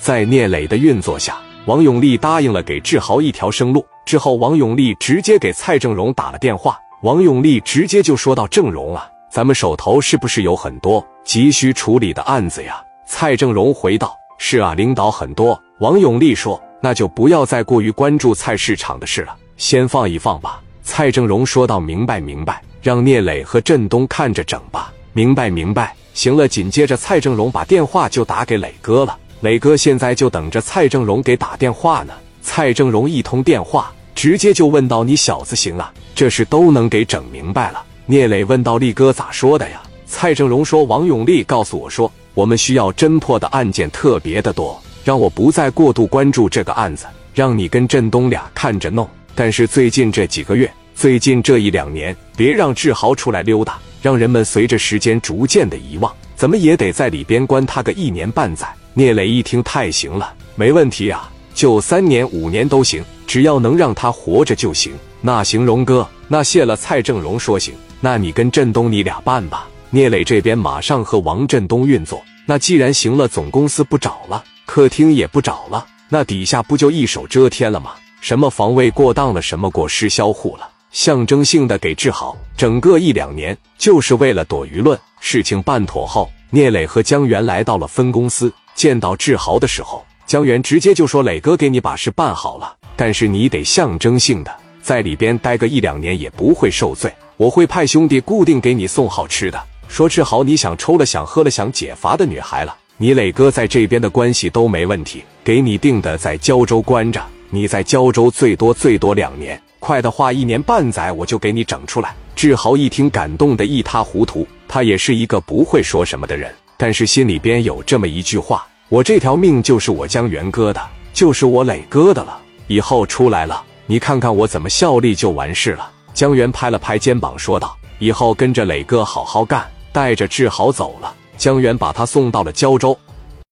在聂磊的运作下，王永利答应了给志豪一条生路。之后，王永利直接给蔡正荣打了电话。王永利直接就说到：“正荣啊，咱们手头是不是有很多急需处理的案子呀？”蔡正荣回道：“是啊，领导很多。”王永利说：“那就不要再过于关注菜市场的事了，先放一放吧。”蔡正荣说道：“明白，明白，让聂磊和振东看着整吧。”明白，明白。行了，紧接着蔡正荣把电话就打给磊哥了。磊哥现在就等着蔡正荣给打电话呢。蔡正荣一通电话，直接就问到：“你小子行啊，这事都能给整明白了。”聂磊问道：“力哥咋说的呀？”蔡正荣说：“王永利告诉我说，我们需要侦破的案件特别的多，让我不再过度关注这个案子，让你跟振东俩看着弄。但是最近这几个月，最近这一两年，别让志豪出来溜达，让人们随着时间逐渐的遗忘，怎么也得在里边关他个一年半载。”聂磊一听，太行了，没问题啊，就三年五年都行，只要能让他活着就行。那行，荣哥，那谢了。蔡正荣说行，那你跟振东你俩办吧。聂磊这边马上和王振东运作。那既然行了，总公司不找了，客厅也不找了，那底下不就一手遮天了吗？什么防卫过当了，什么过失销户了，象征性的给治好，整个一两年就是为了躲舆论。事情办妥后，聂磊和江源来到了分公司。见到志豪的时候，江源直接就说：“磊哥给你把事办好了，但是你得象征性的在里边待个一两年，也不会受罪。我会派兄弟固定给你送好吃的。说志豪，你想抽了想喝了想解乏的女孩了，你磊哥在这边的关系都没问题，给你定的在胶州关着。你在胶州最多最多两年，快的话一年半载我就给你整出来。”志豪一听，感动的一塌糊涂。他也是一个不会说什么的人，但是心里边有这么一句话。我这条命就是我江源哥的，就是我磊哥的了。以后出来了，你看看我怎么效力就完事了。江源拍了拍肩膀说道：“以后跟着磊哥好好干。”带着志豪走了。江源把他送到了胶州。